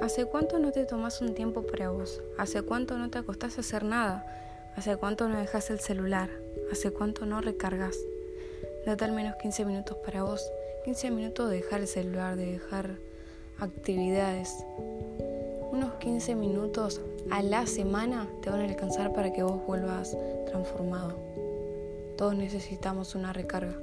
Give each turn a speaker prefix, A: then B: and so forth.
A: ¿Hace cuánto no te tomas un tiempo para vos? ¿Hace cuánto no te acostás a hacer nada? ¿Hace cuánto no dejas el celular? ¿Hace cuánto no recargas? Date al menos 15 minutos para vos. 15 minutos de dejar el celular, de dejar actividades. Unos 15 minutos a la semana te van a alcanzar para que vos vuelvas transformado. Todos necesitamos una recarga.